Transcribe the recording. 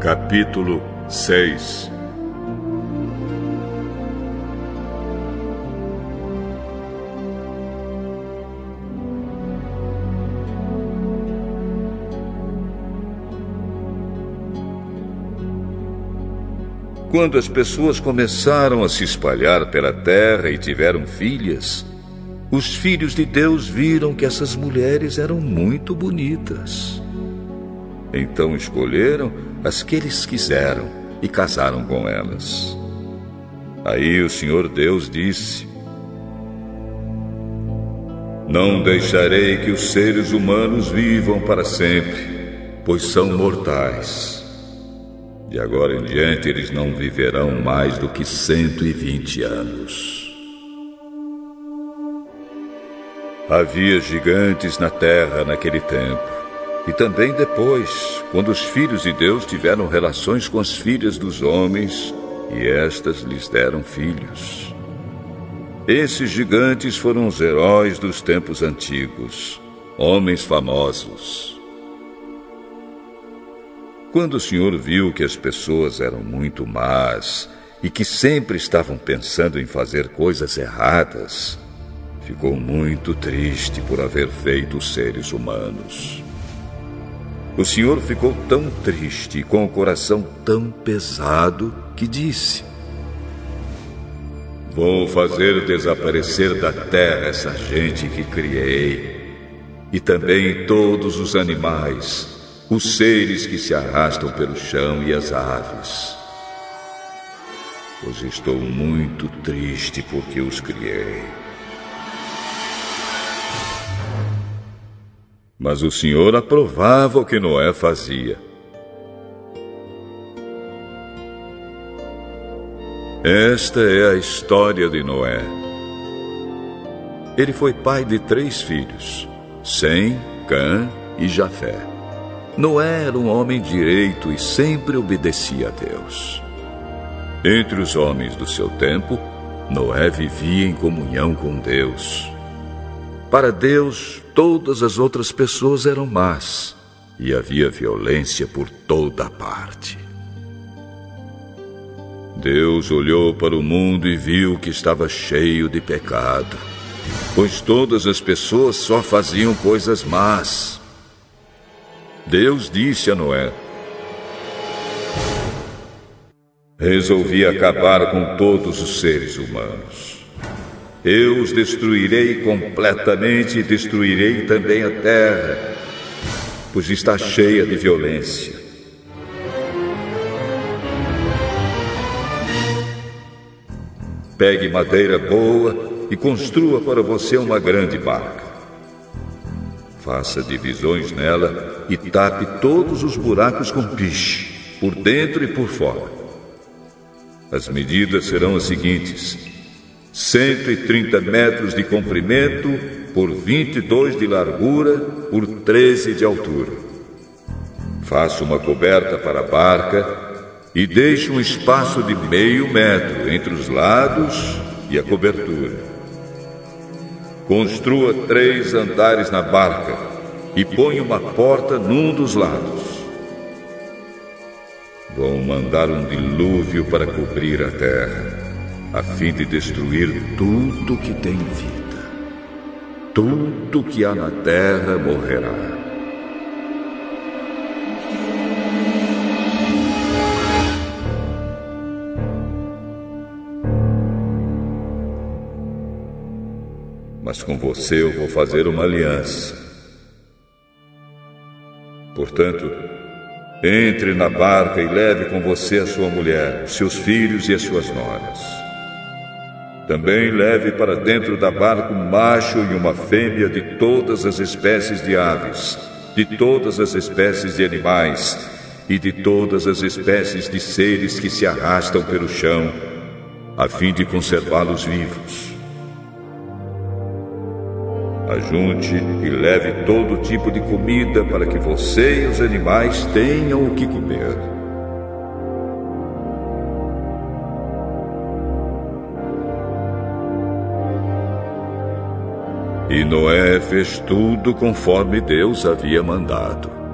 Capítulo 6 Quando as pessoas começaram a se espalhar pela terra e tiveram filhas, os filhos de Deus viram que essas mulheres eram muito bonitas. Então escolheram as que eles quiseram e casaram com elas. Aí o Senhor Deus disse: Não deixarei que os seres humanos vivam para sempre, pois são mortais. De agora em diante, eles não viverão mais do que 120 anos. Havia gigantes na terra naquele tempo, e também depois, quando os filhos de Deus tiveram relações com as filhas dos homens, e estas lhes deram filhos. Esses gigantes foram os heróis dos tempos antigos, homens famosos. Quando o Senhor viu que as pessoas eram muito más e que sempre estavam pensando em fazer coisas erradas, ficou muito triste por haver feito os seres humanos. O Senhor ficou tão triste com o coração tão pesado que disse: Vou fazer desaparecer da terra essa gente que criei, e também todos os animais os seres que se arrastam pelo chão e as aves. Pois estou muito triste porque os criei. Mas o Senhor aprovava o que Noé fazia. Esta é a história de Noé. Ele foi pai de três filhos: Sem, Cã e Jafé. Noé era um homem direito e sempre obedecia a Deus. Entre os homens do seu tempo, Noé vivia em comunhão com Deus. Para Deus, todas as outras pessoas eram más e havia violência por toda parte. Deus olhou para o mundo e viu que estava cheio de pecado, pois todas as pessoas só faziam coisas más. Deus disse a Noé: Resolvi acabar com todos os seres humanos. Eu os destruirei completamente e destruirei também a terra, pois está cheia de violência. Pegue madeira boa e construa para você uma grande barca. Faça divisões nela e tape todos os buracos com piche, por dentro e por fora. As medidas serão as seguintes: 130 metros de comprimento por 22 de largura por 13 de altura. Faça uma coberta para a barca e deixe um espaço de meio metro entre os lados e a cobertura. Construa três andares na barca e ponha uma porta num dos lados. Vou mandar um dilúvio para cobrir a terra, a fim de destruir tudo que tem vida. Tudo que há na terra morrerá. mas com você eu vou fazer uma aliança. Portanto, entre na barca e leve com você a sua mulher, os seus filhos e as suas noras. Também leve para dentro da barca um macho e uma fêmea de todas as espécies de aves, de todas as espécies de animais e de todas as espécies de seres que se arrastam pelo chão, a fim de conservá-los vivos. Ajunte e leve todo tipo de comida para que você e os animais tenham o que comer. E Noé fez tudo conforme Deus havia mandado.